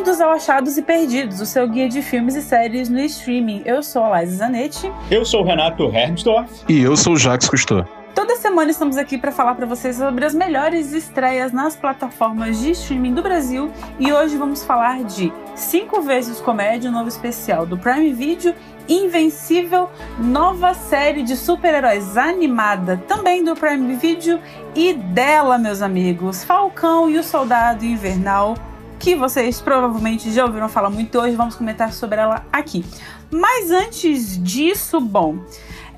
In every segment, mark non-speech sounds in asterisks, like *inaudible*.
Bem-vindos ao Achados e Perdidos, o seu guia de filmes e séries no streaming. Eu sou a Liza Zanetti. Eu sou o Renato Hermsdorf. E eu sou o Jacques Cousteau. Toda semana estamos aqui para falar para vocês sobre as melhores estreias nas plataformas de streaming do Brasil e hoje vamos falar de Cinco Vezes Comédia, um novo especial do Prime Video, Invencível, nova série de super-heróis animada também do Prime Video e dela, meus amigos, Falcão e o Soldado Invernal, que vocês provavelmente já ouviram falar muito hoje, vamos comentar sobre ela aqui. Mas antes disso, bom,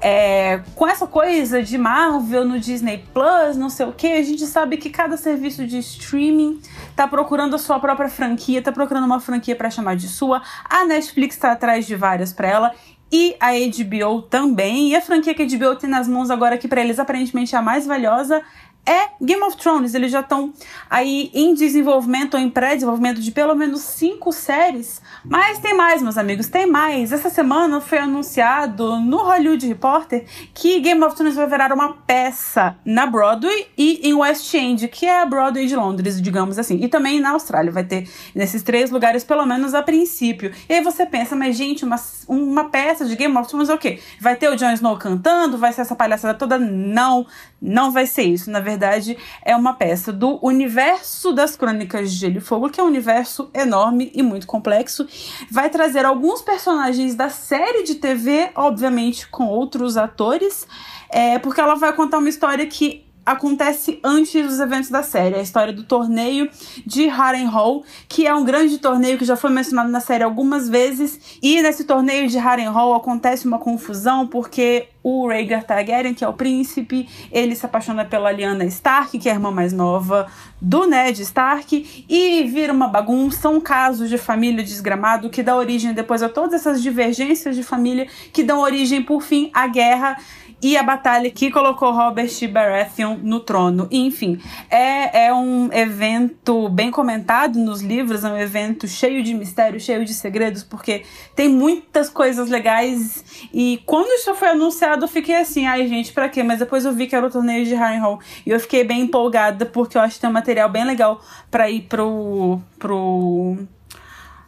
é, com essa coisa de Marvel no Disney Plus, não sei o que, a gente sabe que cada serviço de streaming tá procurando a sua própria franquia, tá procurando uma franquia para chamar de sua. A Netflix tá atrás de várias para ela e a HBO também. E a franquia que a HBO tem nas mãos agora, que para eles aparentemente é a mais valiosa, é Game of Thrones. Eles já estão aí em desenvolvimento ou em pré-desenvolvimento de pelo menos cinco séries. Mas tem mais, meus amigos, tem mais. Essa semana foi anunciado no Hollywood Reporter que Game of Thrones vai virar uma peça na Broadway e em West End, que é a Broadway de Londres, digamos assim. E também na Austrália. Vai ter nesses três lugares, pelo menos a princípio. E aí você pensa, mas gente, uma, uma peça de Game of Thrones é o quê? Vai ter o Jon Snow cantando? Vai ser essa palhaçada toda? Não, não vai ser isso. Na verdade, é uma peça do universo das Crônicas de Gelo e Fogo, que é um universo enorme e muito complexo. Vai trazer alguns personagens da série de TV, obviamente com outros atores, é, porque ela vai contar uma história que acontece antes dos eventos da série. A história do torneio de Harrenhal, que é um grande torneio que já foi mencionado na série algumas vezes. E nesse torneio de Harrenhal acontece uma confusão porque o Rhaegar Targaryen, que é o príncipe, ele se apaixona pela Lyanna Stark, que é a irmã mais nova do Ned Stark, e vira uma bagunça, um caso de família desgramado que dá origem depois a todas essas divergências de família que dão origem, por fim, à guerra e a batalha que colocou Robert Baratheon no trono. enfim, é, é um evento bem comentado nos livros, é um evento cheio de mistério, cheio de segredos, porque tem muitas coisas legais. E quando isso foi anunciado, eu fiquei assim, ai gente, pra quê? Mas depois eu vi que era o torneio de Harrenhal e eu fiquei bem empolgada, porque eu acho que tem um material bem legal para ir pro. pro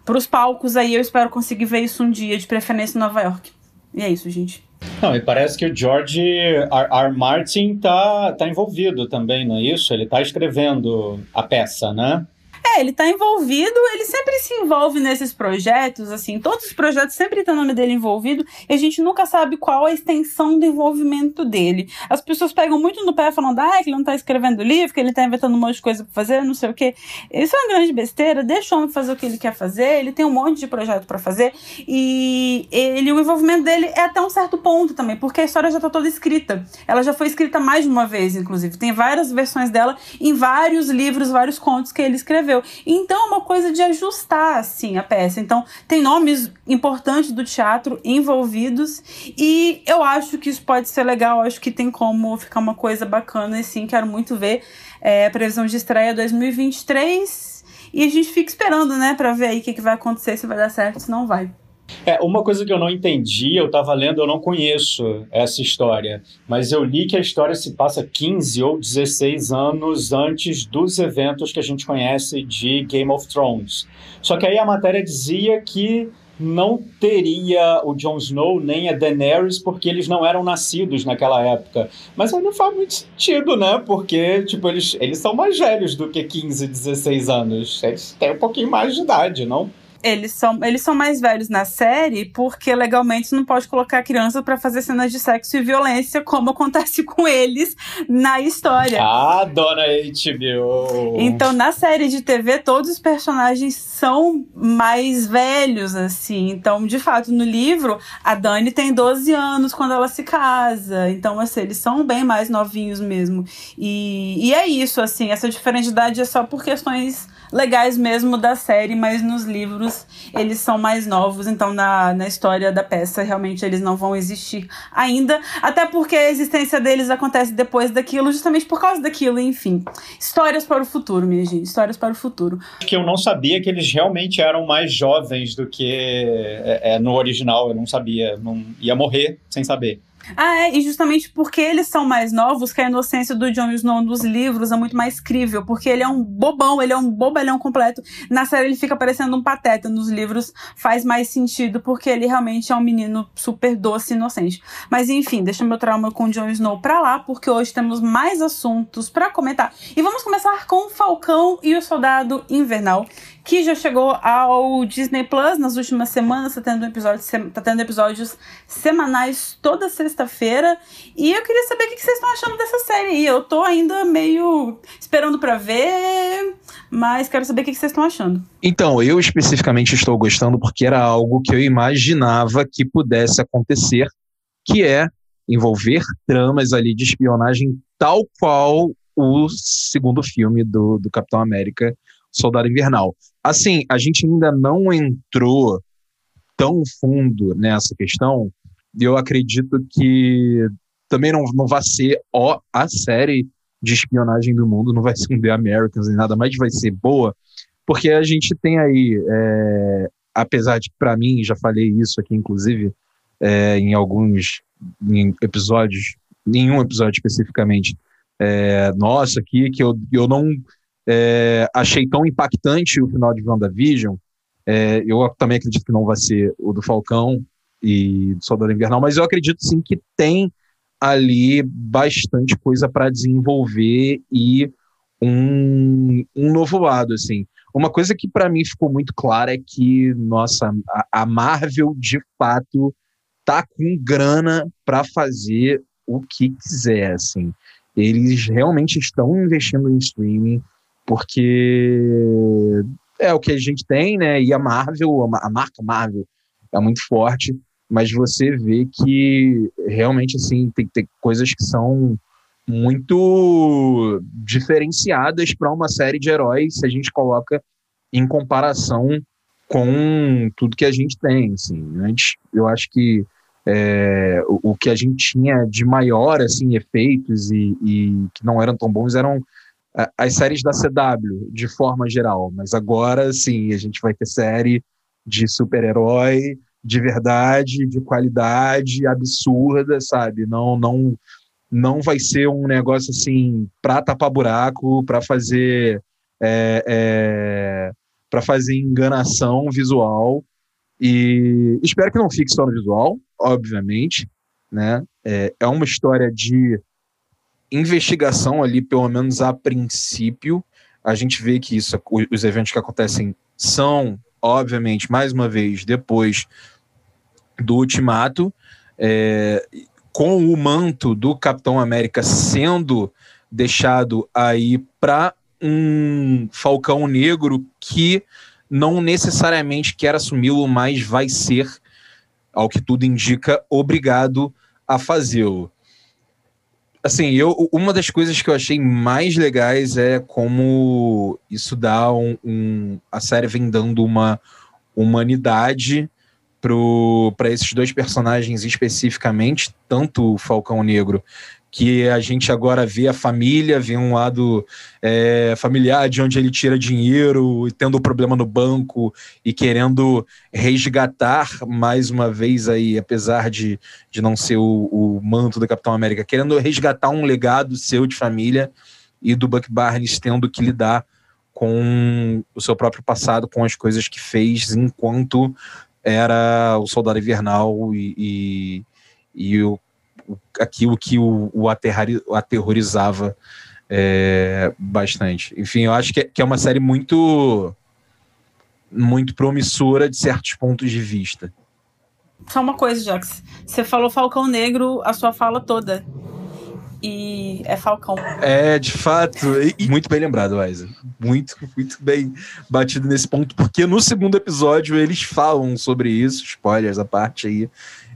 pros palcos aí, eu espero conseguir ver isso um dia, de preferência em Nova York. E é isso, gente. Não, e parece que o George R. R. Martin tá, tá envolvido também, não é isso? Ele tá escrevendo a peça, né? É, ele tá envolvido, ele sempre se envolve nesses projetos, assim, todos os projetos sempre tem o nome dele envolvido e a gente nunca sabe qual a extensão do envolvimento dele. As pessoas pegam muito no pé falando, ah, que ele não tá escrevendo livro, que ele tá inventando um monte de coisa pra fazer, não sei o quê. Isso é uma grande besteira, deixa o homem fazer o que ele quer fazer, ele tem um monte de projeto para fazer e ele, o envolvimento dele é até um certo ponto também, porque a história já tá toda escrita. Ela já foi escrita mais de uma vez, inclusive. Tem várias versões dela em vários livros, vários contos que ele escreveu escreveu. Então é uma coisa de ajustar assim a peça. Então tem nomes importantes do teatro envolvidos e eu acho que isso pode ser legal. Acho que tem como ficar uma coisa bacana assim. Quero muito ver é, a previsão de estreia 2023 e a gente fica esperando, né, para ver aí o que, que vai acontecer, se vai dar certo, se não vai. É, uma coisa que eu não entendi, eu estava lendo, eu não conheço essa história, mas eu li que a história se passa 15 ou 16 anos antes dos eventos que a gente conhece de Game of Thrones. Só que aí a matéria dizia que não teria o Jon Snow nem a Daenerys porque eles não eram nascidos naquela época. Mas aí não faz muito sentido, né? Porque, tipo, eles, eles são mais velhos do que 15, 16 anos. Eles têm um pouquinho mais de idade, não? Eles são, eles são mais velhos na série porque legalmente não pode colocar criança para fazer cenas de sexo e violência como acontece com eles na história. Ah, dona HBO! Então, na série de TV, todos os personagens são mais velhos, assim. Então, de fato, no livro, a Dani tem 12 anos quando ela se casa. Então, assim, eles são bem mais novinhos mesmo. E, e é isso, assim, essa diferença de idade é só por questões legais mesmo da série, mas nos livros eles são mais novos, então na, na história da peça realmente eles não vão existir ainda, até porque a existência deles acontece depois daquilo, justamente por causa daquilo, enfim. Histórias para o futuro, minha gente, histórias para o futuro. Que eu não sabia que eles realmente eram mais jovens do que é, é, no original, eu não sabia, não ia morrer sem saber. Ah, é, e justamente porque eles são mais novos, que a inocência do Jon Snow nos livros é muito mais crível, porque ele é um bobão, ele é um bobalhão completo. Na série ele fica parecendo um pateta, nos livros faz mais sentido, porque ele realmente é um menino super doce e inocente. Mas enfim, deixa meu trauma com o Jon Snow pra lá, porque hoje temos mais assuntos para comentar. E vamos começar com o Falcão e o Soldado Invernal, que já chegou ao Disney Plus nas últimas semanas, tá tendo, episódio, tá tendo episódios semanais toda sexta-feira. E eu queria saber o que vocês estão achando dessa série aí. Eu tô ainda meio esperando para ver, mas quero saber o que vocês estão achando. Então, eu especificamente estou gostando porque era algo que eu imaginava que pudesse acontecer, que é envolver tramas ali de espionagem tal qual o segundo filme do, do Capitão América Soldado Invernal. Assim, a gente ainda não entrou tão fundo nessa questão, e eu acredito que também não, não vai ser ó, a série de espionagem do mundo, não vai ser um The Americans nem nada, mas vai ser boa, porque a gente tem aí, é, apesar de, para mim, já falei isso aqui, inclusive, é, em alguns em episódios, nenhum episódio especificamente, é, nossa, aqui, que eu, eu não é, achei tão impactante o final de WandaVision. É, eu também acredito que não vai ser o do Falcão e do Soldado Invernal, mas eu acredito sim que tem ali bastante coisa para desenvolver e um, um novo lado, assim. Uma coisa que para mim ficou muito clara é que, nossa, a, a Marvel de fato tá com grana para fazer o que quiser, assim. Eles realmente estão investindo em streaming, porque é o que a gente tem, né? E a Marvel, a marca Marvel é muito forte, mas você vê que realmente assim tem, coisas que são muito diferenciadas para uma série de heróis se a gente coloca em comparação com tudo que a gente tem. Assim. Antes, eu acho que é, o, o, que a gente tinha de maior assim efeitos e, e que não eram tão bons eram as séries da CW, de forma geral. Mas agora, sim, a gente vai ter série de super-herói de verdade, de qualidade absurda, sabe? Não, não, não vai ser um negócio assim para tapar buraco, para fazer é, é, para fazer enganação visual. E espero que não fique só no visual, obviamente, né? É, é uma história de investigação ali, pelo menos a princípio, a gente vê que isso, os eventos que acontecem são, obviamente, mais uma vez, depois do ultimato, é, com o manto do Capitão América sendo deixado aí para um Falcão Negro que não necessariamente quer assumi-lo, mas vai ser, ao que tudo indica, obrigado a fazê-lo assim, eu, uma das coisas que eu achei mais legais é como isso dá um, um a série vem dando uma humanidade para esses dois personagens especificamente, tanto o Falcão Negro que a gente agora vê a família, vê um lado é, familiar de onde ele tira dinheiro, tendo problema no banco e querendo resgatar mais uma vez aí, apesar de, de não ser o, o manto do Capitão América, querendo resgatar um legado seu de família e do Buck Barnes tendo que lidar com o seu próprio passado, com as coisas que fez enquanto era o Soldado Invernal e, e, e o aquilo que o, o, o aterrorizava é, bastante. Enfim, eu acho que é, que é uma série muito muito promissora de certos pontos de vista. Só uma coisa, Jax. Você falou Falcão Negro a sua fala toda. E é Falcão. É, de fato. E, muito bem lembrado, Aiza. Muito, muito bem batido nesse ponto, porque no segundo episódio eles falam sobre isso, spoilers à parte aí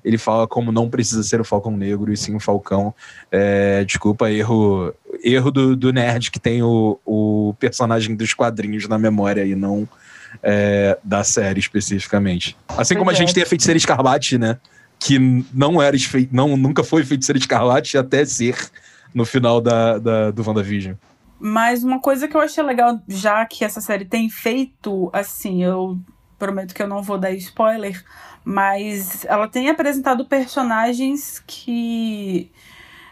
ele fala como não precisa ser o Falcão Negro e sim o Falcão. É, desculpa, erro erro do, do nerd que tem o, o personagem dos quadrinhos na memória e não é, da série especificamente. Assim como a gente tem a Feiticeira Escarlate, né? Que não era não, nunca foi Feiticeira Escarlate até ser no final da, da, do WandaVision. Mas uma coisa que eu achei legal, já que essa série tem feito, assim, eu prometo que eu não vou dar spoiler, mas ela tem apresentado personagens que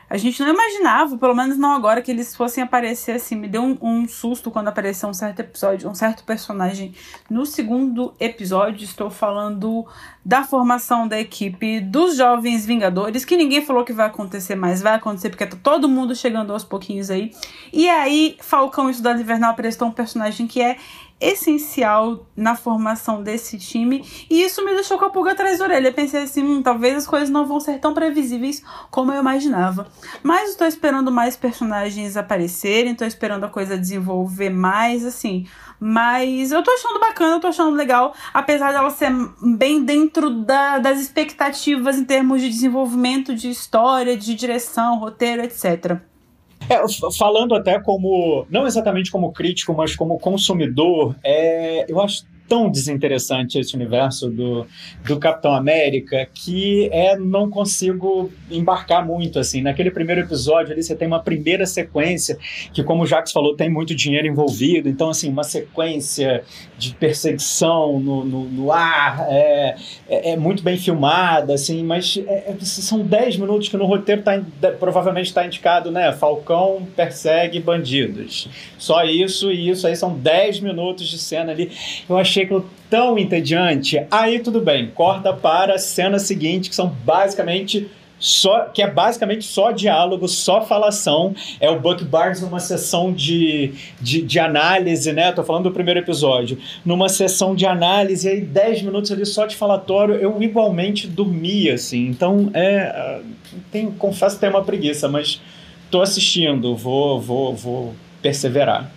a gente não imaginava, pelo menos não agora, que eles fossem aparecer assim. Me deu um, um, susto quando apareceu um certo episódio, um certo personagem no segundo episódio. Estou falando da formação da equipe dos Jovens Vingadores, que ninguém falou que vai acontecer, mas vai acontecer porque tá todo mundo chegando aos pouquinhos aí. E aí, Falcão e Estudado Invernal apresentou um personagem que é essencial na formação desse time e isso me deixou com a pulga atrás da orelha. Pensei assim, hum, talvez as coisas não vão ser tão previsíveis como eu imaginava. Mas estou esperando mais personagens aparecerem, estou esperando a coisa desenvolver mais, assim. Mas eu tô achando bacana, eu tô achando legal, apesar dela ser bem dentro da, das expectativas em termos de desenvolvimento de história, de direção, roteiro, etc. É, falando até como, não exatamente como crítico, mas como consumidor, é, eu acho tão desinteressante esse universo do, do Capitão América que é não consigo embarcar muito assim. Naquele primeiro episódio ali você tem uma primeira sequência que, como o Jax falou, tem muito dinheiro envolvido. Então, assim, uma sequência de perseguição no, no, no ar é, é, é, muito bem filmada, assim, mas é, é são 10 minutos que no roteiro tá, provavelmente está indicado, né? Falcão persegue bandidos. Só isso e isso aí são 10 minutos de cena ali. Eu achei achei aquilo tão entediante. Aí tudo bem, corta para a cena seguinte, que são basicamente só que é basicamente só diálogo, só falação. É o Buck Barnes numa sessão de, de, de, análise, né? Tô falando do primeiro episódio. Numa sessão de análise, aí 10 minutos ali só de falatório, eu igualmente dormia, assim. Então, é. Tem, confesso que tem uma preguiça, mas tô assistindo, vou, vou, vou perseverar.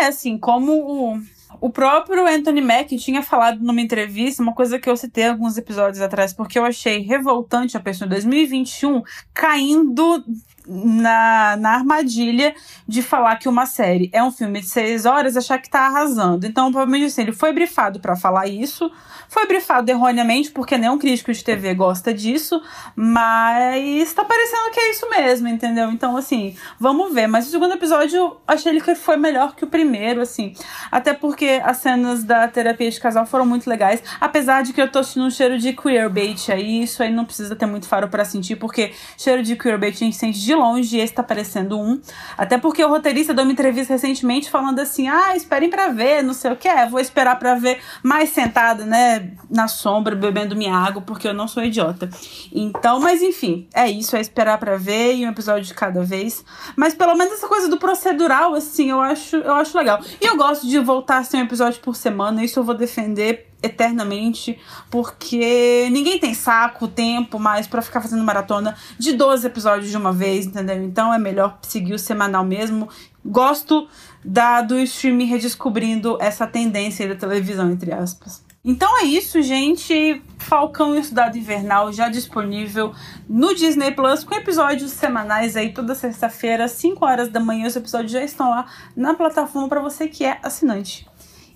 É, assim, como o próprio Anthony Mack tinha falado numa entrevista, uma coisa que eu citei alguns episódios atrás, porque eu achei revoltante a pessoa em 2021 caindo na, na armadilha de falar que uma série é um filme de seis horas achar que tá arrasando. Então, provavelmente assim, ele foi brifado para falar isso, foi brifado erroneamente, porque nenhum crítico de TV gosta disso, mas tá parecendo que é isso mesmo, entendeu? Então, assim, vamos ver. Mas o segundo episódio, achei que foi melhor que o primeiro, assim. Até porque as cenas da terapia de casal foram muito legais, apesar de que eu tô sentindo um cheiro de queerbait aí, isso aí não precisa ter muito faro para sentir, porque cheiro de queerbait a gente sente de longe esse tá parecendo um. Até porque o roteirista deu uma entrevista recentemente falando assim: ah, esperem para ver, não sei o que é, vou esperar para ver mais sentado, né, na sombra, bebendo minha água, porque eu não sou idiota. Então, mas enfim, é isso, é esperar para ver e um episódio de cada vez. Mas pelo menos essa coisa do procedural, assim, eu acho, eu acho legal. E eu gosto de voltar a ser um episódio por semana, isso eu vou defender eternamente, porque ninguém tem saco, tempo mais para ficar fazendo maratona de 12 episódios de uma vez, entendeu? Então é melhor seguir o semanal mesmo. Gosto da do streaming redescobrindo essa tendência da televisão, entre aspas. Então é isso, gente. Falcão e o Cidade Invernal já disponível no Disney Plus, com episódios semanais aí toda sexta-feira, 5 horas da manhã. Os episódios já estão lá na plataforma para você que é assinante.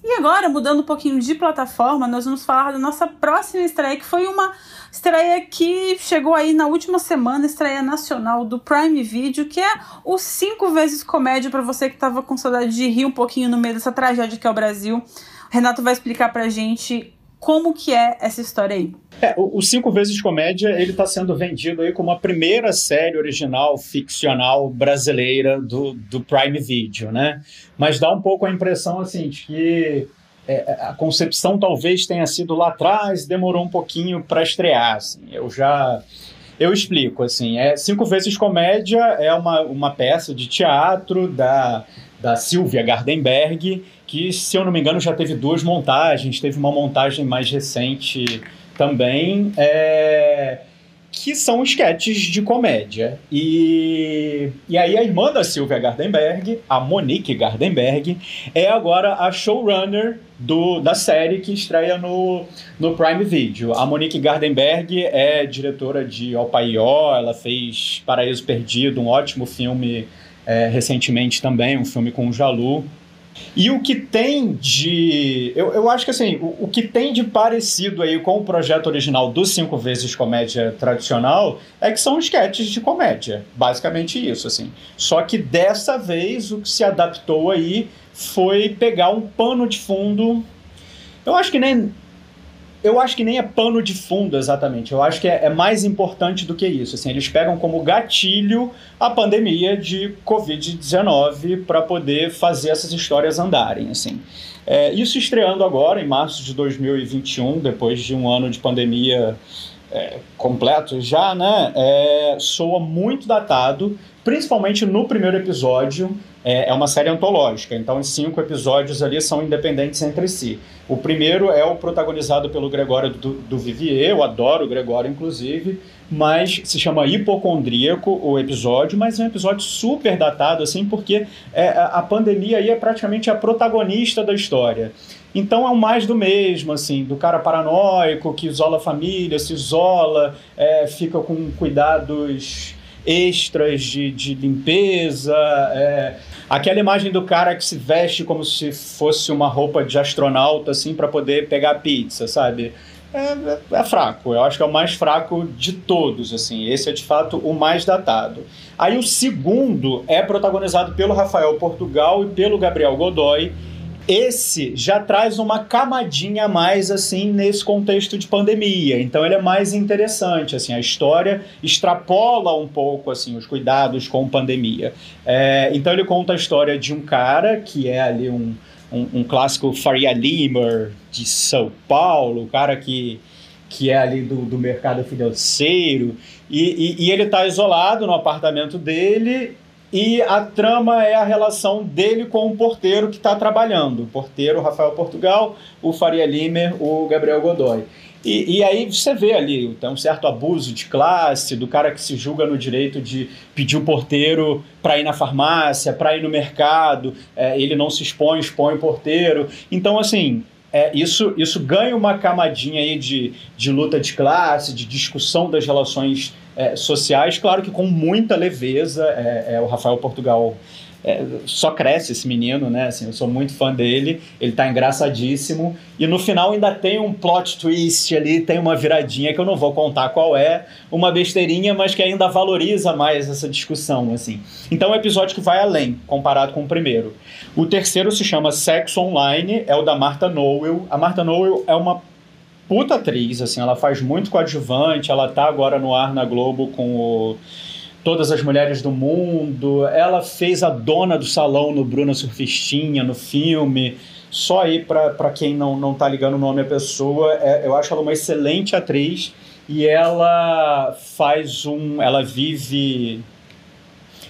E agora, mudando um pouquinho de plataforma, nós vamos falar da nossa próxima estreia, que foi uma estreia que chegou aí na última semana, estreia nacional do Prime Video, que é o cinco vezes comédia para você que estava com saudade de rir um pouquinho no meio dessa tragédia que é o Brasil. Renato vai explicar pra gente como que é essa história aí? É, o, Cinco Vezes Comédia, ele está sendo vendido aí como a primeira série original ficcional brasileira do, do Prime Video, né? Mas dá um pouco a impressão, assim, de que é, a concepção talvez tenha sido lá atrás, demorou um pouquinho para estrear, assim. Eu já... Eu explico, assim, é Cinco Vezes Comédia é uma, uma peça de teatro da, da Silvia Gardenberg, que, se eu não me engano, já teve duas montagens, teve uma montagem mais recente também, é, que são esquetes de comédia. E, e aí a irmã da Silvia Gardenberg, a Monique Gardenberg, é agora a showrunner do, da série que estreia no, no Prime Video. A Monique Gardenberg é diretora de Opaió, ela fez Paraíso Perdido, um ótimo filme é, recentemente também, um filme com o Jalu. E o que tem de. Eu, eu acho que assim, o, o, que tem de parecido aí com o projeto original do Cinco Vezes Comédia tradicional é que são sketches de comédia. Basicamente isso, assim. Só que dessa vez o que se adaptou aí foi pegar um pano de fundo Eu acho que nem eu acho que nem é pano de fundo exatamente. Eu acho que é, é, mais importante do que isso. Assim, eles pegam como gatilho a pandemia de Covid-19 para poder fazer essas histórias andarem. Assim. É, isso estreando agora, em março de 2021, depois de um ano de pandemia é, completo já, né? É, soa muito datado, principalmente no primeiro episódio, é, é uma série antológica, então os cinco episódios ali são independentes entre si. O primeiro é o protagonizado pelo Gregório do, do Vivier, eu adoro o Gregório, inclusive, mas se chama Hipocondríaco o episódio, mas é um episódio super datado, assim, porque é, a pandemia aí é praticamente a protagonista da história. Então é um mais do mesmo, assim, do cara paranoico que isola a família, se isola, é, fica com cuidados extras de, de limpeza, é, Aquela imagem do cara que se veste como se fosse uma roupa de astronauta, assim, para poder pegar pizza, sabe? É, é, é, fraco. Eu acho que é o mais fraco de todos, assim. Esse é de fato o mais datado. Aí o segundo é protagonizado pelo Rafael Portugal e pelo Gabriel Godoy esse já traz uma camadinha a mais assim nesse contexto de pandemia. Então ele é mais interessante, assim, a história extrapola um pouco assim os cuidados com pandemia. É, então ele conta a história de um cara que é ali um, um, um clássico Faria Limer de São Paulo, o cara que que é ali do, do mercado financeiro, e, e, e ele está isolado no apartamento dele e a trama é a relação dele com o porteiro que está trabalhando. O porteiro, Rafael Portugal, o Faria Limer, o Gabriel Godoy. E, e, aí você vê ali tem um certo abuso de classe, do cara que se julga no direito de pedir o porteiro para ir na farmácia, para ir no mercado, é, ele não se expõe, expõe o porteiro. Então, assim, é, isso, isso ganha uma camadinha aí de, de luta de classe, de discussão das relações é, sociais, claro que com muita leveza. É, é o Rafael Portugal é, só cresce esse menino, né? Assim, eu sou muito fã dele, ele tá engraçadíssimo. E no final ainda tem um plot twist ali, tem uma viradinha que eu não vou contar qual é, uma besteirinha, mas que ainda valoriza mais essa discussão, assim. Então é um episódio que vai além, comparado com o primeiro. O terceiro se chama Sexo Online, é o da Martha Noel. A Martha Noel é uma puta atriz, assim, ela faz muito coadjuvante, ela tá agora no ar na Globo com o Todas as Mulheres do Mundo, ela fez a dona do salão no Bruna Surfistinha, no filme. Só aí, para quem não, não tá ligando o nome à pessoa, é, eu acho ela uma excelente atriz e ela faz um. Ela vive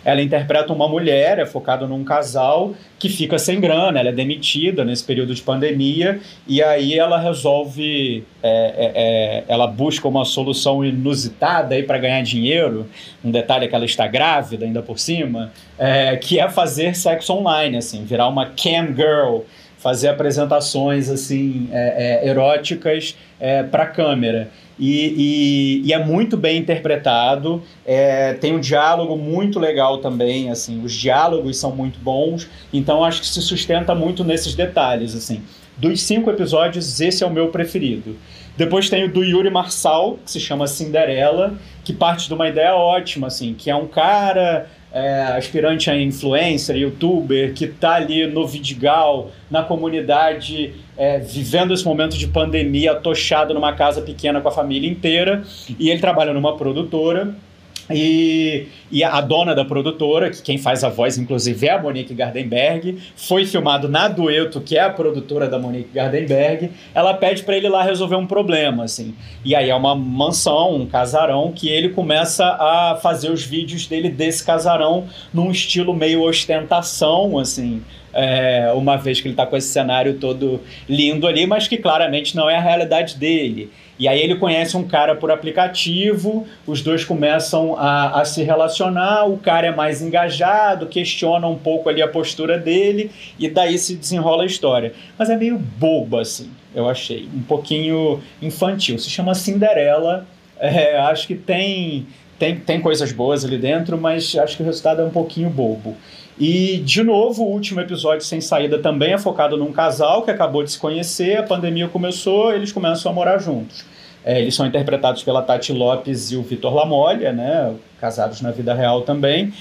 ela interpreta uma mulher, é focada num casal que fica sem grana, ela é demitida nesse período de pandemia e aí ela resolve, é, é, é, ela busca uma solução inusitada aí para ganhar dinheiro. Um detalhe é que ela está grávida ainda por cima, é, que é fazer sexo online, assim, virar uma cam girl fazer apresentações assim é, é, eróticas é, para câmera. E, e, e, é muito bem interpretado, é, tem um diálogo muito legal também, assim, os diálogos são muito bons, então acho que se sustenta muito nesses detalhes, assim. Dos cinco episódios, esse é o meu preferido. Depois tem o do Yuri Marçal, que se chama Cinderela, que parte de uma ideia ótima, assim, que é um cara é, aspirante a influencer, youtuber, que está ali no Vidigal, na comunidade, é, vivendo esse momento de pandemia, tochado numa casa pequena com a família inteira, e ele trabalha numa produtora e, e, a dona da produtora, que quem faz a voz, inclusive, é a Monique Gardenberg, foi filmado na Dueto, que é a produtora da Monique Gardenberg. Ela pede para ele lá resolver um problema, assim. E aí é uma mansão, um casarão, que ele começa a fazer os vídeos dele desse casarão num estilo meio ostentação, assim. É, uma vez que ele está com esse cenário todo lindo ali, mas que claramente não é a realidade dele. E aí ele conhece um cara por aplicativo, os dois começam a, a, se relacionar, o cara é mais engajado, questiona um pouco ali a postura dele, e daí se desenrola a história. Mas é meio bobo, assim, eu achei. Um pouquinho infantil. Se chama Cinderela. É, acho que tem, tem, tem coisas boas ali dentro, mas acho que o resultado é um pouquinho bobo. E, de novo, o último episódio sem saída também é focado num casal que acabou de se conhecer, a pandemia começou, eles começam a morar juntos. É, eles são interpretados pela Tati Lopes e o Vitor Lamolha, né, casados na vida real também.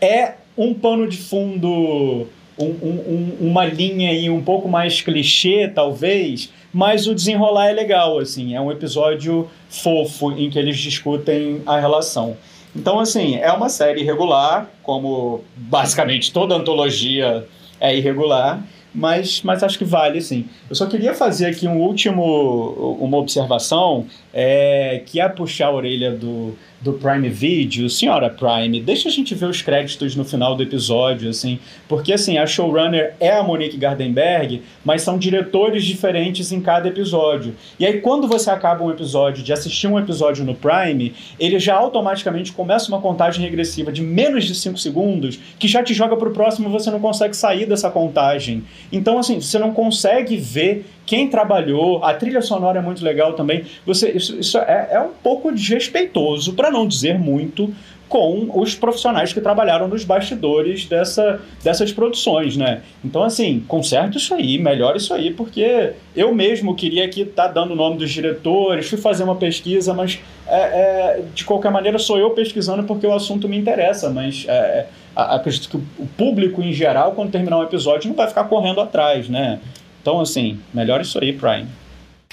É um pano de fundo, um, um, uma linha aí um pouco mais clichê, talvez, mas o desenrolar é legal, assim, é um episódio fofo em que eles discutem a relação. Então, assim, é uma série irregular, como basicamente toda antologia é irregular, mas, mas acho que vale sim. Eu só queria fazer aqui um último, uma observação, é, que é puxar a orelha do, do Prime Video, senhora Prime, deixa a gente ver os créditos no final do episódio, assim, porque assim, a showrunner é a Monique Gardenberg, mas são diretores diferentes em cada episódio. E aí quando você acaba um episódio de assistir um episódio no Prime, ele já automaticamente começa uma contagem regressiva de menos de 5 segundos, que já te joga pro próximo e você não consegue sair dessa contagem. Então assim, você não consegue ver quem trabalhou, a trilha sonora é muito legal também. Você, isso, isso é, é um pouco desrespeitoso, para não dizer muito, com os profissionais que trabalharam nos bastidores dessa, dessas produções, né? Então, assim, conserta isso aí, melhora isso aí, porque eu mesmo queria aqui estar tá dando o nome dos diretores, fui fazer uma pesquisa, mas é, é, de qualquer maneira sou eu pesquisando porque o assunto me interessa, mas é, acredito que o público em geral, quando terminar um episódio, não vai ficar correndo atrás, né? Então, assim, melhor isso aí, Prime.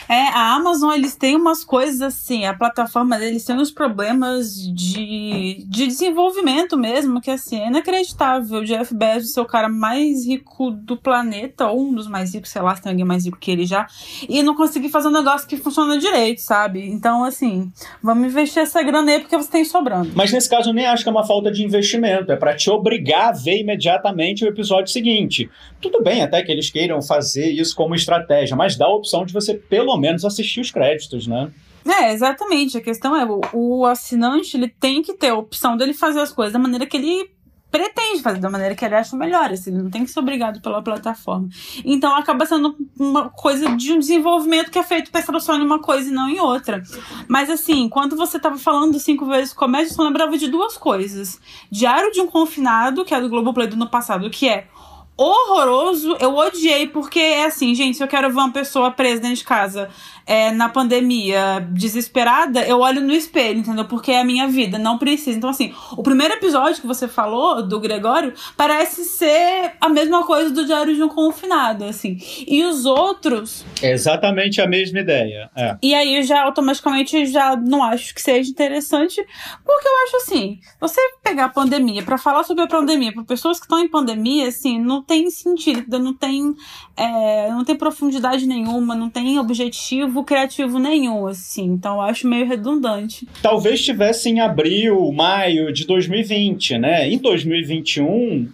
É, a Amazon, eles têm umas coisas assim, a plataforma deles tem uns problemas de, de desenvolvimento mesmo, que assim, é inacreditável. O Jeff Bezos ser o cara mais rico do planeta, ou um dos mais ricos, sei lá, se tem alguém mais rico que ele já, e não conseguir fazer um negócio que funciona direito, sabe? Então, assim, vamos investir essa grana aí porque você tem sobrando. Mas nesse caso eu nem acho que é uma falta de investimento, é para te obrigar a ver imediatamente o episódio seguinte. Tudo bem até que eles queiram fazer isso como estratégia, mas dá a opção de você, pelo menos assistir os créditos, né? É, exatamente. A questão é, o, o assinante ele tem que ter a opção dele fazer as coisas da maneira que ele pretende fazer da maneira que ele acha melhor, assim, ele não tem que ser obrigado pela plataforma. Então acaba sendo uma coisa de um desenvolvimento que é feito pensando só em uma coisa e não em outra. Mas assim, quando você tava falando cinco vezes comédia, eu só lembrava de duas coisas. Diário de um Confinado, que é do Globoplay do ano passado, que é horroroso. Eu odiei, porque é assim, gente, se eu quero ver uma pessoa presa dentro de casa é, na pandemia, desesperada, eu olho no espelho, entendeu? Porque é a minha vida, não precisa. Então, assim, o primeiro episódio que você falou, do Gregório, parece ser a mesma coisa do Diário de um Confinado, assim. E os outros. É exatamente a mesma ideia. É. E aí, já automaticamente, já não acho que seja interessante, porque eu acho assim, você pegar a pandemia para falar sobre a pandemia para pessoas que estão em pandemia, assim, não tem sentido, não tem, é, não tem profundidade nenhuma, não tem objetivo criativo nenhum, assim. Então acho meio redundante. Talvez tivesse em abril, maio de 2020, né? Em 2021,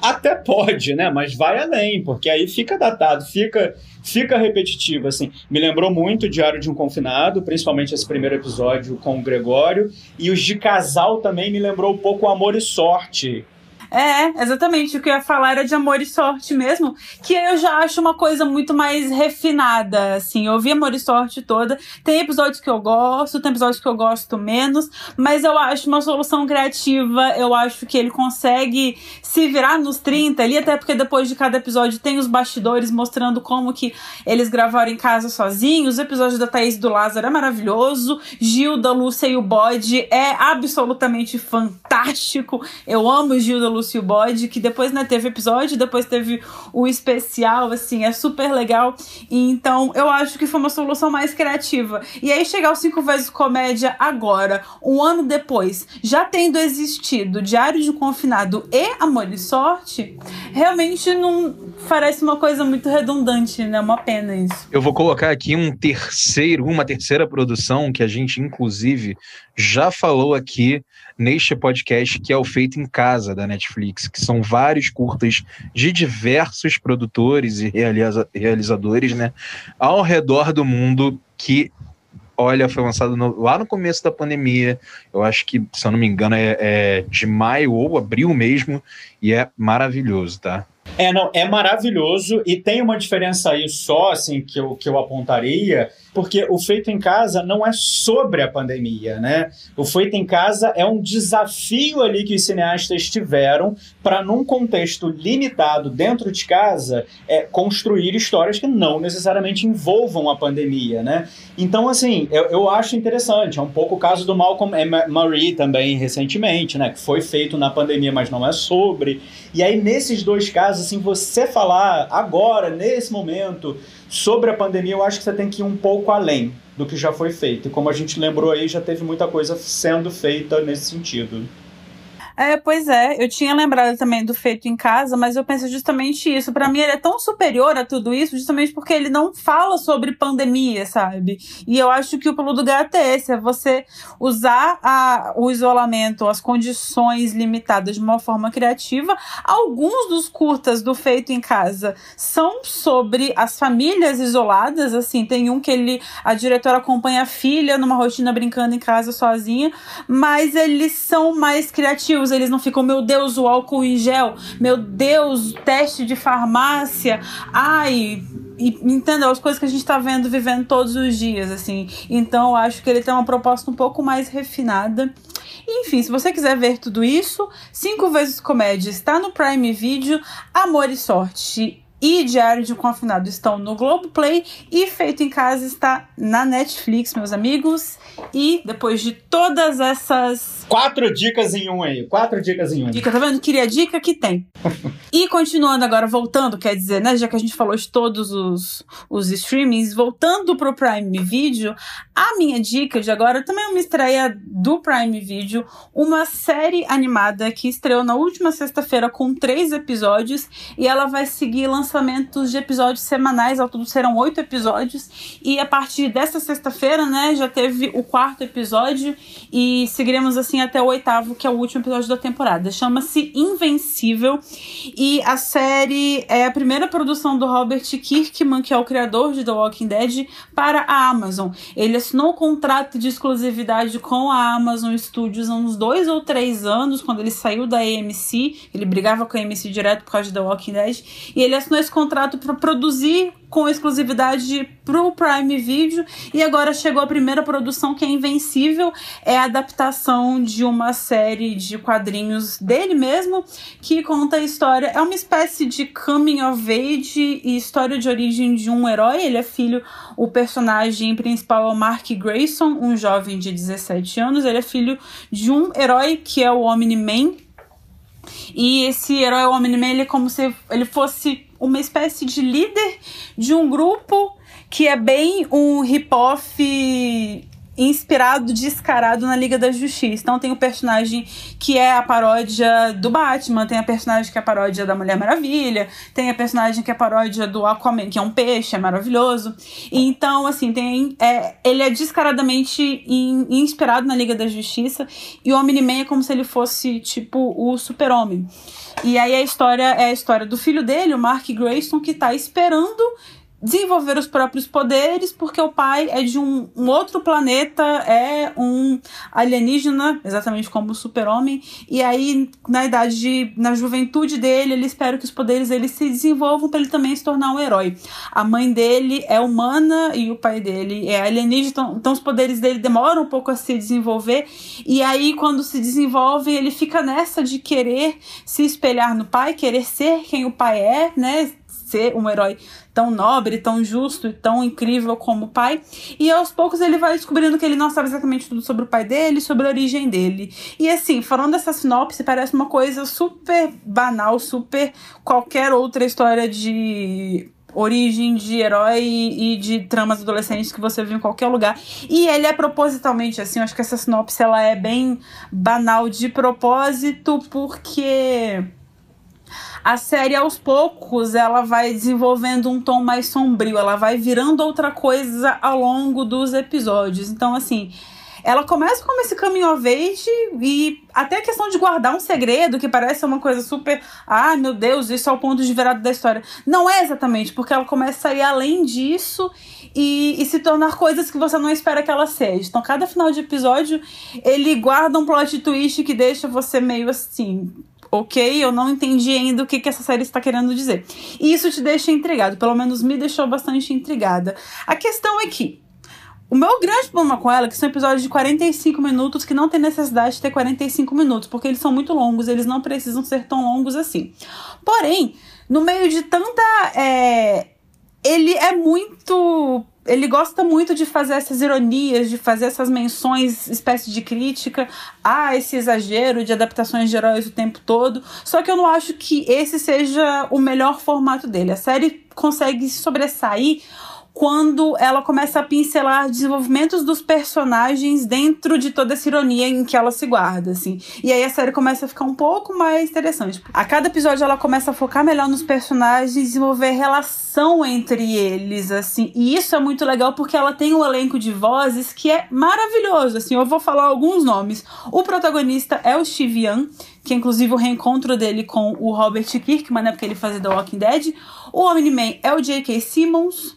até pode, né? Mas vai além, porque aí fica datado, fica fica repetitivo, assim. Me lembrou muito o Diário de um Confinado, principalmente esse primeiro episódio com o Gregório, e os de casal também me lembrou um pouco Amor e Sorte, é, exatamente. O que eu ia falar era de amor e sorte mesmo, que eu já acho uma coisa muito mais refinada, assim. Eu ouvi amor e sorte toda. Tem episódios que eu gosto, tem episódios que eu gosto menos, mas eu acho uma solução criativa. Eu acho que ele consegue se virar nos 30 ali, até porque depois de cada episódio tem os bastidores mostrando como que eles gravaram em casa sozinhos. O episódio da Thaís do Lázaro é maravilhoso. Gil, da Lúcia e o Bode é absolutamente fantástico. Eu amo Gil da Lúcio Bode, que depois né, teve episódio, depois teve o especial, assim, é super legal. Então, eu acho que foi uma solução mais criativa. E aí, chegar aos cinco vezes comédia agora, um ano depois, já tendo existido Diário de Confinado e Amor e Sorte, realmente não parece uma coisa muito redundante, né? Uma pena isso. Eu vou colocar aqui um terceiro, uma terceira produção que a gente, inclusive, já falou aqui neste podcast, que é o Feito em Casa da Netflix, que são vários curtas de diversos produtores e realiza realizadores, né, ao redor do mundo que olha, foi lançado no, lá no começo da pandemia. Eu acho que, se eu não me engano, é, é, de maio ou abril mesmo. E é maravilhoso, tá? É, não, é maravilhoso. E tem uma diferença aí só, assim, que eu, que eu apontaria porque o feito em casa não é sobre a pandemia, né? O feito em casa é um desafio ali que os cineastas tiveram para, num contexto limitado dentro de casa, é, construir histórias que não necessariamente envolvam a pandemia, né? Então, assim, eu, eu acho interessante. É um pouco o caso do Malcolm Marie também, recentemente, né? Que foi feito na pandemia, mas não é sobre. E aí, nesses dois casos, caso, assim, você falar agora, nesse momento, sobre a pandemia, eu acho que você tem que ir um pouco além do que já foi feito. E como a gente lembrou aí, já teve muita coisa sendo feita nesse sentido. É, pois é, eu tinha lembrado também do feito em casa, mas eu penso justamente isso. Para mim, ele é tão superior a tudo isso, justamente porque ele não fala sobre pandemia, sabe? E eu acho que o pulo do gato é esse: é você usar a, o isolamento, as condições limitadas de uma forma criativa. Alguns dos curtas do feito em casa são sobre as famílias isoladas, assim, tem um que ele, a diretora acompanha a filha numa rotina brincando em casa sozinha, mas eles são mais criativos eles não ficam, meu Deus, o álcool em gel, meu Deus, teste de farmácia, ai, e, entendeu? As coisas que a gente tá vendo, vivendo todos os dias, assim. Então, eu acho que ele tem uma proposta um pouco mais refinada. Enfim, se você quiser ver tudo isso, Cinco Vezes Comédia está no Prime Video, Amor e Sorte e Diário de um Confinado estão no Globoplay e Feito em Casa está na Netflix, meus amigos. E depois de todas essas. Quatro dicas em um aí. Quatro dicas em um. Dica, tá vendo? Queria dica que tem. e continuando agora, voltando, quer dizer, né? Já que a gente falou de todos os, os streamings, voltando pro Prime Video, a minha dica de agora também é uma estreia do Prime Video, uma série animada que estreou na última sexta-feira com três episódios e ela vai seguir lançamentos de episódios semanais, ao todo serão oito episódios. E a partir dessa sexta-feira, né, já teve o quarto episódio e seguiremos assim até o oitavo, que é o último episódio da temporada. Chama-se Invencível e a série é a primeira produção do Robert Kirkman, que é o criador de The Walking Dead, para a Amazon. Ele assinou um contrato de exclusividade com a Amazon Studios há uns dois ou três anos, quando ele saiu da AMC. Ele brigava com a AMC direto por causa The Walking Dead. E ele assinou esse contrato para produzir com exclusividade pro Prime Video. E agora chegou a primeira produção que é Invencível, é a adaptação de uma série de quadrinhos dele mesmo que conta a história, é uma espécie de coming of age e história de origem de um herói, ele é filho, o personagem principal é o Mark Grayson, um jovem de 17 anos, ele é filho de um herói que é o Omni-Man, e esse herói Omni-Man, ele é como se ele fosse uma espécie de líder de um grupo que é bem um hip-hop inspirado, descarado na Liga da Justiça. Então tem o personagem que é a paródia do Batman, tem a personagem que é a paródia da Mulher Maravilha, tem a personagem que é a paródia do Aquaman, que é um peixe, é maravilhoso. Então, assim, tem. É, ele é descaradamente in, inspirado na Liga da Justiça, e o Omni-Man é como se ele fosse, tipo, o super-homem. E aí a história é a história do filho dele, o Mark Grayson, que tá esperando desenvolver os próprios poderes, porque o pai é de um, um outro planeta, é um alienígena, exatamente como o super-homem, e aí na idade, de, na juventude dele, ele espera que os poderes dele se desenvolvam para ele também se tornar um herói. A mãe dele é humana e o pai dele é alienígena, então, então os poderes dele demoram um pouco a se desenvolver, e aí quando se desenvolvem, ele fica nessa de querer se espelhar no pai, querer ser quem o pai é, né? Ser um herói tão nobre, tão justo e tão incrível como o pai. E aos poucos ele vai descobrindo que ele não sabe exatamente tudo sobre o pai dele, sobre a origem dele. E assim, falando dessa sinopse, parece uma coisa super banal, super qualquer outra história de origem de herói e de tramas adolescentes que você viu em qualquer lugar. E ele é propositalmente assim, eu acho que essa sinopse ela é bem banal de propósito, porque a série aos poucos ela vai desenvolvendo um tom mais sombrio, ela vai virando outra coisa ao longo dos episódios. Então, assim, ela começa como esse caminho age e até a questão de guardar um segredo que parece uma coisa super. Ah, meu Deus, isso é o ponto de virada da história. Não é exatamente, porque ela começa a ir além disso e, e se tornar coisas que você não espera que ela seja. Então, cada final de episódio ele guarda um plot twist que deixa você meio assim ok, eu não entendi ainda o que, que essa série está querendo dizer. E isso te deixa intrigado, pelo menos me deixou bastante intrigada. A questão é que o meu grande problema com ela é que são episódios de 45 minutos que não tem necessidade de ter 45 minutos, porque eles são muito longos, eles não precisam ser tão longos assim. Porém, no meio de tanta. É, ele é muito ele gosta muito de fazer essas ironias, de fazer essas menções, espécie de crítica a esse exagero de adaptações de heróis o tempo todo. Só que eu não acho que esse seja o melhor formato dele. A série consegue sobressair quando ela começa a pincelar desenvolvimentos dos personagens dentro de toda essa ironia em que ela se guarda, assim. E aí a série começa a ficar um pouco mais interessante. A cada episódio ela começa a focar melhor nos personagens, desenvolver relação entre eles, assim. E isso é muito legal porque ela tem um elenco de vozes que é maravilhoso, assim. Eu vou falar alguns nomes. O protagonista é o Steve Young, que é inclusive o reencontro dele com o Robert Kirkman, né, porque ele fazia The Walking Dead. O Omni-Man é o J.K. Simmons.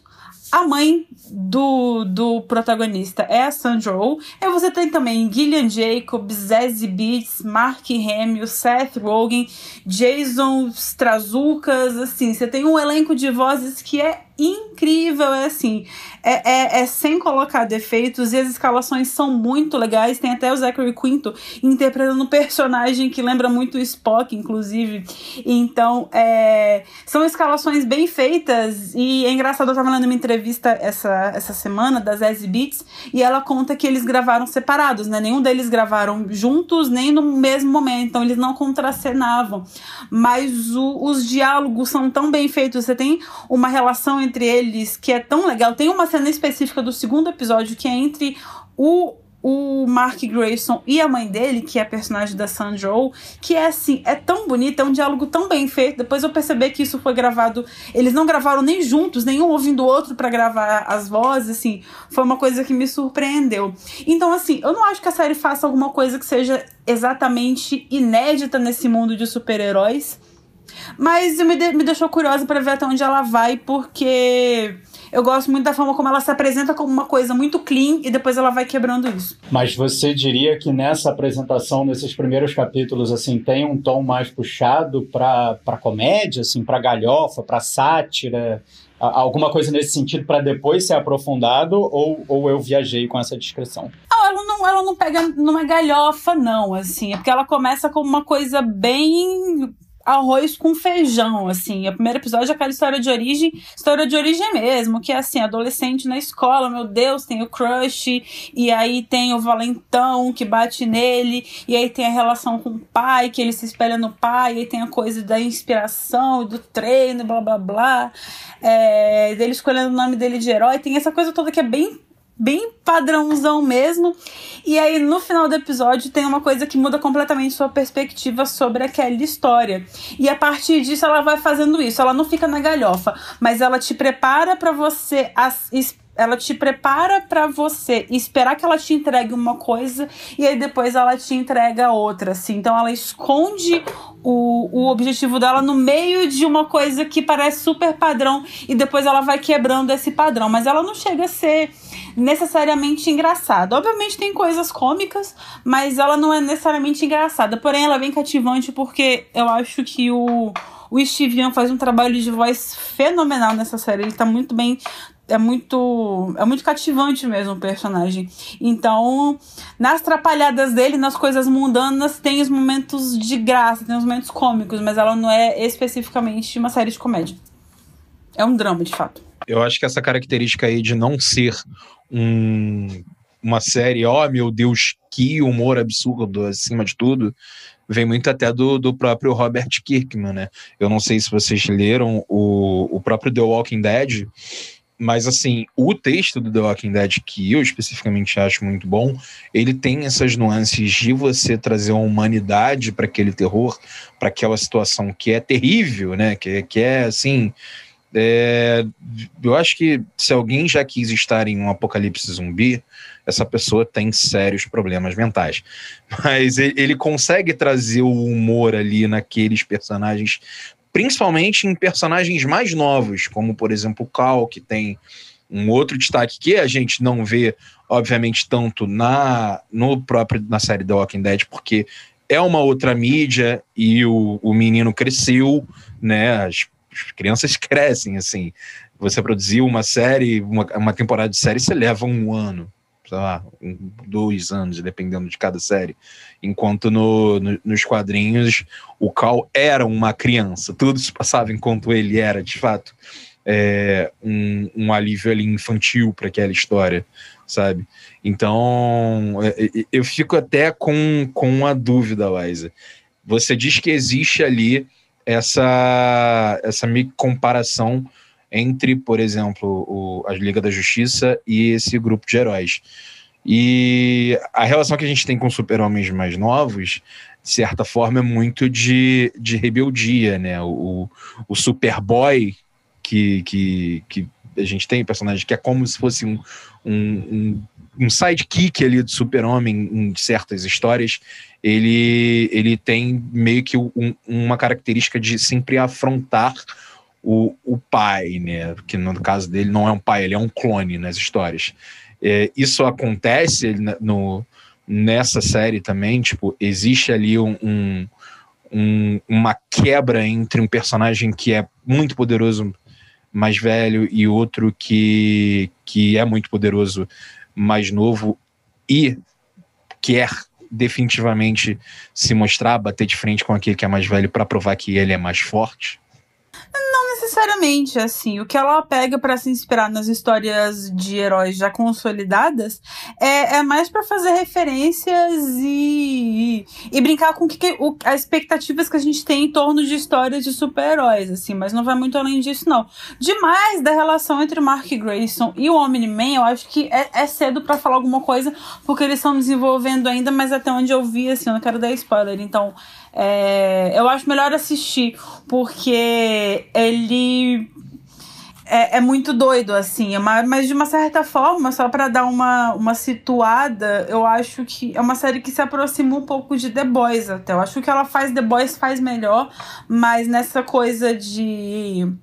A mãe do, do protagonista é a Sandra Oh. E você tem também Gillian Jacobs, Zazie Beetz, Mark Hamill, Seth Rogen, Jason Strazucas, assim, você tem um elenco de vozes que é incrível, é assim, é, é, é, sem colocar defeitos e as escalações são muito legais. Tem até o Zachary Quinto interpretando um personagem que lembra muito o Spock, inclusive. Então, é, são escalações bem feitas e é engraçado. Eu tava lendo uma entrevista essa, essa semana das Zazie Beats e ela conta que eles gravaram separados, né? Nenhum deles gravaram juntos nem no mesmo momento, então eles não contracenavam. Mas o, os diálogos são tão bem feitos, você tem uma relação entre eles que é tão legal. Tem uma cena específica do segundo episódio que é entre o o Mark Grayson e a mãe dele, que é a personagem da Sandra Oh, que é assim, é tão bonito, é um diálogo tão bem feito. Depois eu percebi que isso foi gravado, eles não gravaram nem juntos, nenhum ouvindo o outro para gravar as vozes, assim, foi uma coisa que me surpreendeu. Então, assim, eu não acho que a série faça alguma coisa que seja exatamente inédita nesse mundo de super-heróis. Mas me, de, me deixou curiosa para ver até onde ela vai, porque eu gosto muito da forma como ela se apresenta como uma coisa muito clean e depois ela vai quebrando isso. Mas você diria que nessa apresentação, nesses primeiros capítulos, assim, tem um tom mais puxado para comédia, assim, para galhofa, para sátira? alguma coisa nesse sentido para depois ser aprofundado ou, ou eu viajei com essa descrição? Não, ela não, ela não pega numa galhofa, não, assim. É porque ela começa com uma coisa bem arroz com feijão, assim. O primeiro episódio é aquela história de origem, história de origem mesmo, que é assim, adolescente na escola, meu Deus, tem o crush, e aí tem o valentão que bate nele, e aí tem a relação com o pai, que ele se espelha no pai, e aí tem a coisa da inspiração, do treino, blá blá blá, é, dele escolhendo o nome dele de herói, tem essa coisa toda que é bem bem padrãozão mesmo. E aí, no final do episódio, tem uma coisa que muda completamente sua perspectiva sobre aquela história. E a partir disso, ela vai fazendo isso. Ela não fica na galhofa, mas ela te prepara para você as, ela te prepara para você esperar que ela te entregue uma coisa e aí depois ela te entrega outra, assim. Então ela esconde o, o objetivo dela no meio de uma coisa que parece super padrão e depois ela vai quebrando esse padrão, mas ela não chega a ser necessariamente engraçada. Obviamente tem coisas cômicas, mas ela não é necessariamente engraçada. Porém, ela é bem cativante porque eu acho que o, o Steve Young faz um trabalho de voz fenomenal nessa série. Ele tá muito bem é muito é muito cativante mesmo o personagem. Então, nas trapalhadas dele, nas coisas mundanas, tem os momentos de graça, tem os momentos cômicos, mas ela não é especificamente uma série de comédia. É um drama, de fato. Eu acho que essa característica aí de não ser um, uma série, ó oh, meu Deus, que humor absurdo acima de tudo, vem muito até do, do próprio Robert Kirkman, né? Eu não sei se vocês leram o, o próprio The Walking Dead, mas assim, o texto do The Walking Dead, que eu especificamente acho muito bom, ele tem essas nuances de você trazer uma humanidade para aquele terror, para aquela situação que é terrível, né? Que, que é assim é, eu acho que se alguém já quis estar em um apocalipse zumbi, essa pessoa tem sérios problemas mentais. *laughs* Mas ele consegue trazer o humor ali naqueles personagens, principalmente em personagens mais novos, como por exemplo o Cal, que tem um outro destaque que a gente não vê, obviamente, tanto na no próprio na série The Walking Dead, porque é uma outra mídia e o, o menino cresceu, né? As as crianças *laughs* crescem, assim. Você produzir uma série, uma, uma temporada de série, você leva um ano, sei lá, um, dois anos, dependendo de cada série. Enquanto no, no, nos quadrinhos, o Cal era uma criança, tudo se passava enquanto ele era, de fato, é, um, um alívio ali infantil para aquela história, sabe? Então, é, é, eu fico até com, com uma dúvida, Liza. Você diz que existe ali essa, essa comparação entre, por exemplo, o, a Liga da Justiça e esse grupo de heróis. E a relação que a gente tem com super-homens mais novos, de certa forma, é muito de, de rebeldia, né? O, o Superboy que, que, que a gente tem, personagem que é como se fosse um, um, um sidekick ali do super-homem em certas histórias, ele, ele tem meio que um, uma característica de sempre afrontar o, o pai, né? Que no caso dele não é um pai, ele é um clone nas histórias. É, isso acontece no, nessa série também, tipo, existe ali um, um, um, uma quebra entre um personagem que é muito poderoso mais velho e outro que, que é muito poderoso mais novo e quer definitivamente se mostrar, bater de frente com aquele que é mais velho para provar que ele é mais forte? Necessariamente, assim. O que ela pega para se inspirar nas histórias de heróis já consolidadas é, é mais para fazer referências e, e, brincar com que, que, o, as expectativas que a gente tem em torno de histórias de super-heróis, assim. Mas não vai muito além disso, não. Demais da relação entre o Mark Grayson e o Omni-Man, eu acho que é, é cedo para falar alguma coisa, porque eles estão desenvolvendo ainda, mas até onde eu vi, assim, eu não quero dar spoiler. Então, é, eu acho melhor assistir, porque ele é, é, muito doido, assim. É mas de uma certa forma, só para dar uma, uma situada, eu acho que é uma série que se aproxima um pouco de The Boys até. Eu acho que ela faz The Boys faz melhor, mas nessa coisa de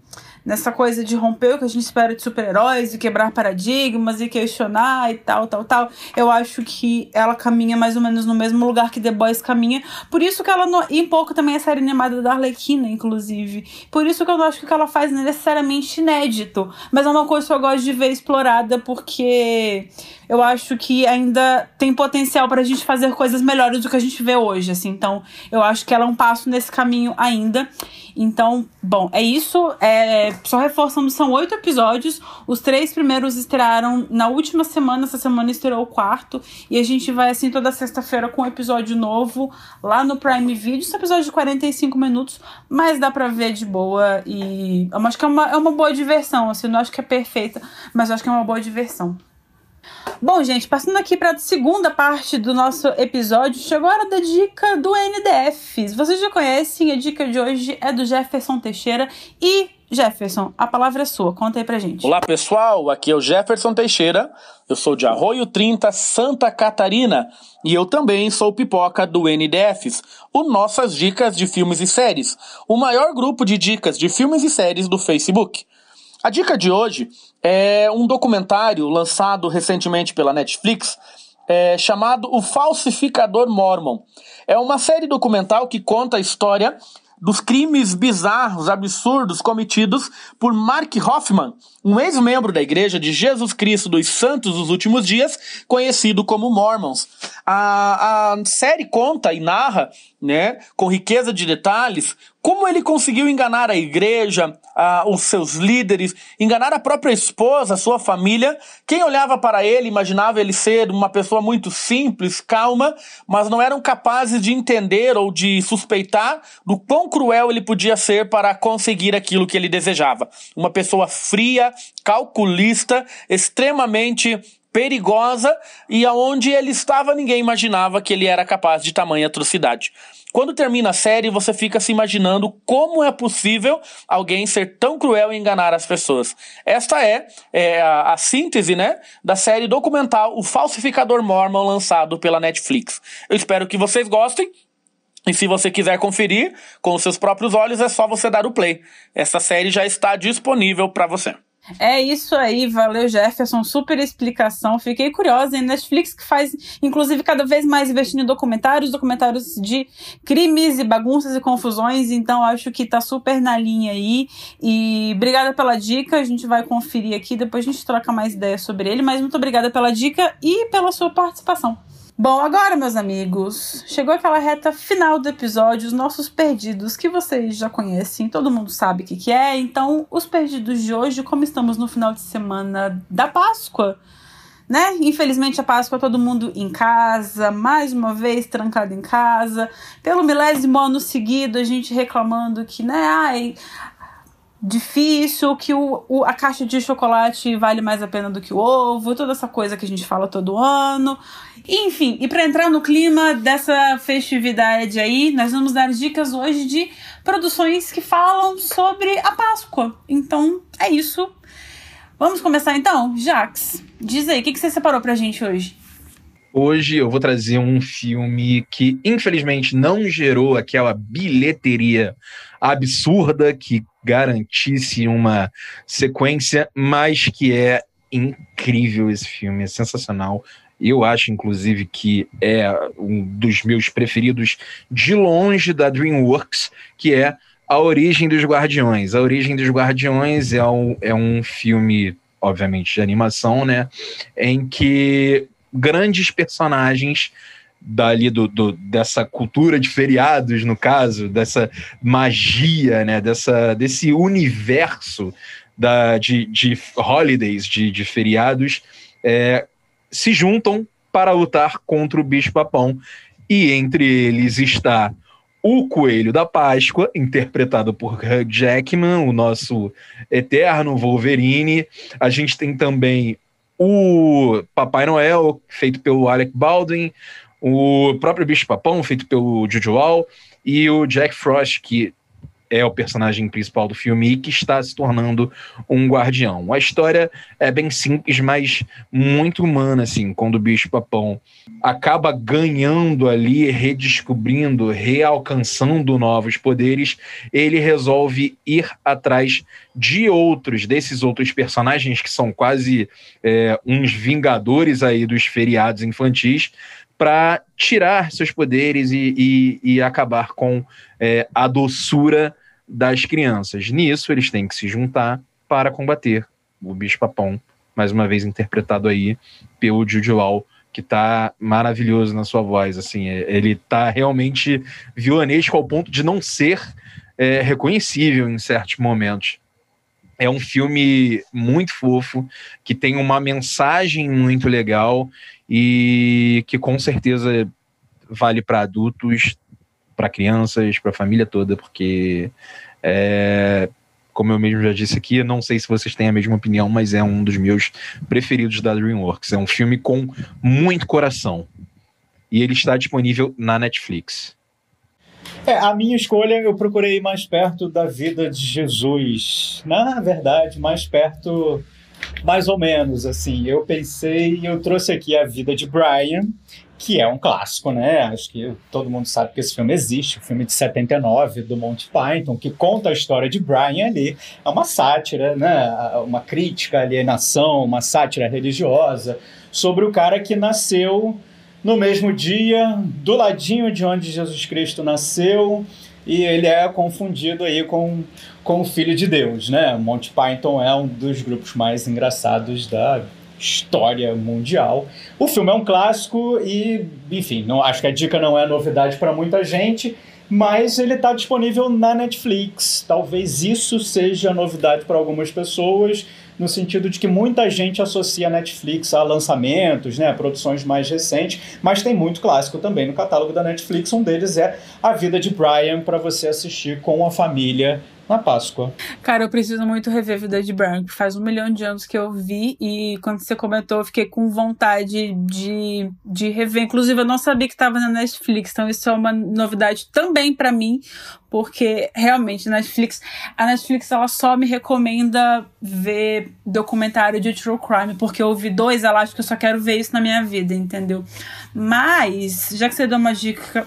nessa coisa de romper o que a gente espera de super-heróis e quebrar paradigmas e questionar e tal, tal, tal. Eu acho que ela caminha mais ou menos no mesmo lugar que The Boys caminha. Por isso que ela, no, e um pouco também a série animada da Arlequina, inclusive. Por isso que eu não acho que o que ela faz não necessariamente inédito, mas é uma coisa que eu gosto de ver explorada porque eu acho que ainda tem potencial para a gente fazer coisas melhores do que a gente vê hoje, assim. Então, eu acho que ela é um passo nesse caminho ainda. Então, bom, é isso. É, só reforçando, são oito episódios. Os três primeiros estrearam na última semana. Essa semana estreou o quarto. E a gente vai, assim, toda sexta-feira com um episódio novo lá no Prime Video. Esse episódio de 45 minutos, mas dá pra ver de boa. E eu acho que é uma, é uma boa diversão. Assim, não acho que é perfeita, mas acho que é uma boa diversão. Bom, gente, passando aqui para a segunda parte do nosso episódio, chegou a hora da dica do NDF. Vocês já conhecem, a dica de hoje é do Jefferson Teixeira e Jefferson, a palavra é sua, conta aí pra gente. Olá pessoal, aqui é o Jefferson Teixeira, eu sou de Arroio 30, Santa Catarina, e eu também sou pipoca do NDFs, o Nossas Dicas de Filmes e Séries, o maior grupo de dicas de filmes e séries do Facebook. A dica de hoje é um documentário lançado recentemente pela Netflix é, chamado O Falsificador Mormon. É uma série documental que conta a história dos crimes bizarros, absurdos cometidos por Mark Hoffman, um ex-membro da Igreja de Jesus Cristo dos Santos dos Últimos Dias, conhecido como Mormons. A, a série conta e narra, né, com riqueza de detalhes, como ele conseguiu enganar a igreja, a, os seus líderes, enganar a própria esposa, a sua família. Quem olhava para ele imaginava ele ser uma pessoa muito simples, calma, mas não eram capazes de entender ou de suspeitar do quão cruel ele podia ser para conseguir aquilo que ele desejava. Uma pessoa fria, calculista, extremamente perigosa e aonde ele estava ninguém imaginava que ele era capaz de tamanha atrocidade. Quando termina a série, você fica se imaginando como é possível alguém ser tão cruel e enganar as pessoas. Esta é, é a, a, síntese né, da série documental O Falsificador Mormon, lançado pela Netflix. Eu espero que vocês gostem. E se você quiser conferir com os seus próprios olhos, é só você dar o play. Essa série já está disponível para você. É isso aí, valeu Jefferson, super explicação. Fiquei curiosa, em Netflix que faz, inclusive, cada vez mais investindo em documentários, documentários de crimes e bagunças e confusões, então acho que tá super na linha aí. E obrigada pela dica, a gente vai conferir aqui, depois a gente troca mais ideias sobre ele, mas muito obrigada pela dica e pela sua participação. Bom, agora, meus amigos, chegou aquela reta final do episódio, os nossos perdidos, que vocês já conhecem, todo mundo sabe o que, que é. Então, os perdidos de hoje, como estamos no final de semana da Páscoa, né? Infelizmente, a Páscoa todo mundo em casa, mais uma vez trancado em casa, pelo milésimo ano seguido, a gente reclamando que, né, ai, difícil, que o, o, a caixa de chocolate vale mais a pena do que o ovo, toda essa coisa que a gente fala todo ano. Enfim, e para entrar no clima dessa festividade aí, nós vamos dar dicas hoje de produções que falam sobre a Páscoa. Então, é isso. Vamos começar então? Jax, diz aí, o que, que você separou pra gente hoje? Hoje eu vou trazer um filme que, infelizmente, não gerou aquela bilheteria absurda que garantisse uma sequência, mas que é incrível esse filme, é sensacional. Eu acho, inclusive, que é um dos meus preferidos de longe da DreamWorks, que é A Origem dos Guardiões. A Origem dos Guardiões é um, é um filme, obviamente, de animação, né? Em que grandes personagens dali do, do, dessa cultura de feriados, no caso, dessa magia, né? Dessa, desse universo da, de, de holidays, de, de feriados, é, se juntam para lutar contra o bicho-papão. E entre eles está o Coelho da Páscoa, interpretado por Hugh Jackman, o nosso eterno Wolverine. A gente tem também o Papai Noel, feito pelo Alec Baldwin, o próprio Bicho-Papão, feito pelo Jude Law, e o Jack Frost, que é o personagem principal do filme e que está se tornando um guardião. A história é bem simples, mas muito humana, assim, quando o bicho-papão acaba ganhando ali, redescobrindo, realcançando novos poderes, ele resolve ir atrás de outros, desses outros personagens que são quase é, uns vingadores aí dos feriados infantis, para tirar seus poderes e, e, e acabar com é, a doçura das crianças. Nisso, eles têm que se juntar para combater o bicho-papão, mais uma vez interpretado aí pelo Jude Law, que tá maravilhoso na sua voz, assim, é, ele tá realmente vilanesco ao ponto de não ser é, reconhecível em certos momentos. É um filme muito fofo, que tem uma mensagem muito legal e que com certeza vale para adultos, para crianças, para a família toda, porque é, como eu mesmo já disse aqui, não sei se vocês têm a mesma opinião, mas é um dos meus preferidos da DreamWorks. É um filme com muito coração. E ele está disponível na Netflix. É, a minha escolha eu procurei mais perto da vida de Jesus. Na verdade, mais perto, mais ou menos, assim. Eu pensei, eu trouxe aqui a vida de Brian, que é um clássico, né? Acho que todo mundo sabe que esse filme existe, o filme de 79 do Monty Python, que conta a história de Brian ali. É uma sátira, né? Uma crítica à alienação, uma sátira religiosa sobre o cara que nasceu no mesmo dia, do ladinho de onde Jesus Cristo nasceu, e ele é confundido aí com, com o Filho de Deus, né? Monty Python é um dos grupos mais engraçados da história mundial. O filme é um clássico e, enfim, não, acho que a dica não é novidade para muita gente, mas ele está disponível na Netflix. Talvez isso seja novidade para algumas pessoas no sentido de que muita gente associa a Netflix a lançamentos, né, a produções mais recentes, mas tem muito clássico também no catálogo da Netflix. Um deles é A Vida de Brian, para você assistir com a família na Páscoa. Cara, eu preciso muito rever Vida de Brian, que faz um milhão de anos que eu vi e quando você comentou, eu fiquei com vontade de, de rever. Inclusive, eu não sabia que estava na Netflix, então isso é uma novidade também para mim, porque realmente Netflix, a Netflix ela só me recomenda ver documentário de true crime, porque eu vi dois, ela acha que eu só quero ver isso na minha vida, entendeu? Mas, já que você deu uma dica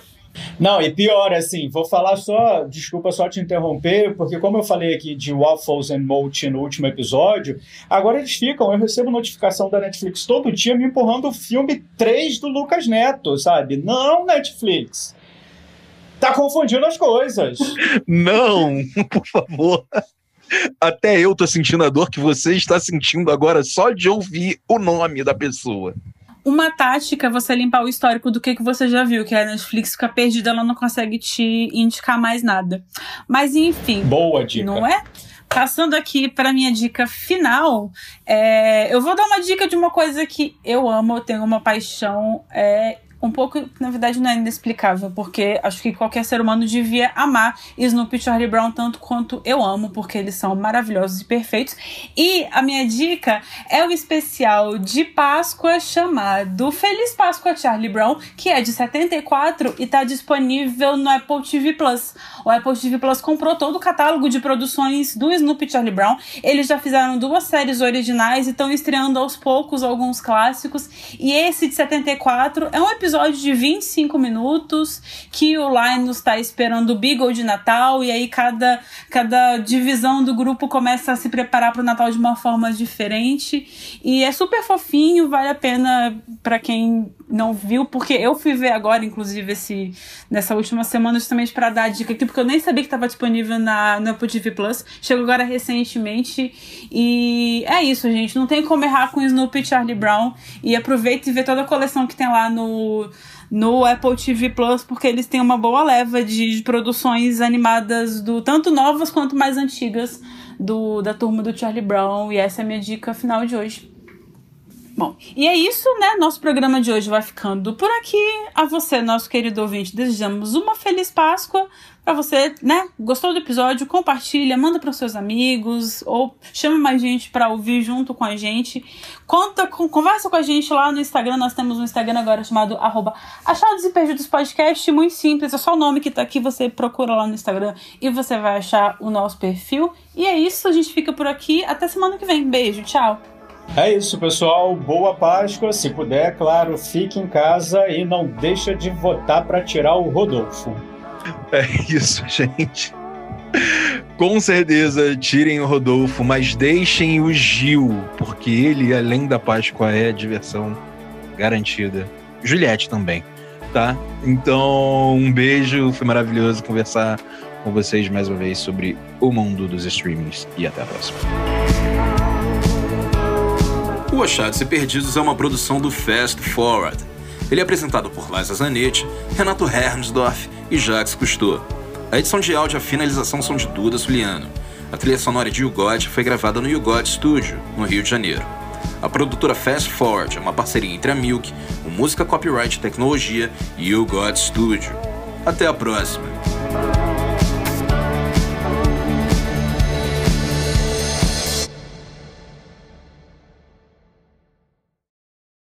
não, e pior, assim, vou falar só, desculpa só te interromper, porque como eu falei aqui de Waffles and Mochi no último episódio, agora eles ficam, eu recebo notificação da Netflix todo dia me empurrando o filme 3 do Lucas Neto, sabe? Não, Netflix. Tá confundindo as coisas. Não, *laughs* por favor. Até eu tô sentindo a dor que você está sentindo agora só de ouvir o nome da pessoa. Uma tática é você limpar o histórico do que, que você já viu, que a Netflix fica perdida, ela não consegue te indicar mais nada. Mas enfim. Boa dica. Não é? Passando aqui para minha dica final, é, eu vou dar uma dica de uma coisa que eu amo, eu tenho uma paixão é, um pouco, na verdade, não é inexplicável, porque acho que qualquer ser humano devia amar Snoopy e Charlie Brown tanto quanto eu amo, porque eles são maravilhosos e perfeitos. E a minha dica é o especial de Páscoa chamado Feliz Páscoa Charlie Brown, que é de 74 e está disponível no Apple TV Plus. O Apple TV Plus comprou todo o catálogo de produções do Snoopy e Charlie Brown. Eles já fizeram duas séries originais e estão estreando aos poucos alguns clássicos. E esse de 74 é um episódio episódio de 25 minutos que o Linus está esperando o Beagle de Natal e aí cada, cada divisão do grupo começa a se preparar para o Natal de uma forma diferente. E é super fofinho, vale a pena para quem não viu, porque eu fui ver agora, inclusive, esse, nessa última semana, justamente para dar dica aqui, porque eu nem sabia que estava disponível na, no Apple TV Plus. Chegou agora recentemente. E é isso, gente. Não tem como errar com Snoopy Charlie Brown. E aproveita e vê toda a coleção que tem lá no no, Apple TV Plus, porque eles têm uma boa leva de, de produções animadas do tanto novas quanto mais antigas do da turma do Charlie Brown. E essa é a minha dica final de hoje. Bom, e é isso, né? Nosso programa de hoje vai ficando por aqui. A você, nosso querido ouvinte, desejamos uma feliz Páscoa. Para você, né? Gostou do episódio? Compartilha, manda para seus amigos ou chama mais gente para ouvir junto com a gente. Conta, com, conversa com a gente lá no Instagram. Nós temos um Instagram agora chamado arroba Achados e Perdidos Podcast. Muito simples, é só o nome que tá aqui. Você procura lá no Instagram e você vai achar o nosso perfil. E é isso, a gente fica por aqui. Até semana que vem. Beijo, tchau. É isso, pessoal. Boa Páscoa. Se puder, claro, fique em casa e não deixa de votar para tirar o Rodolfo. É isso, gente. Com certeza, tirem o Rodolfo, mas deixem o Gil, porque ele, além da Páscoa, é diversão garantida. Juliette também, tá? Então, um beijo, foi maravilhoso conversar com vocês mais uma vez sobre o mundo dos streamings e até a próxima. Achados e Perdidos é uma produção do Fast Forward. Ele é apresentado por Liza Zanetti, Renato Hermsdorf e Jacques Cousteau. A edição de áudio e a finalização são de Duda Suliano. A trilha sonora de YouGod foi gravada no YouGod Studio, no Rio de Janeiro. A produtora Fast Forward é uma parceria entre a Milk, o Música Copyright Tecnologia e o YouGod Studio. Até a próxima!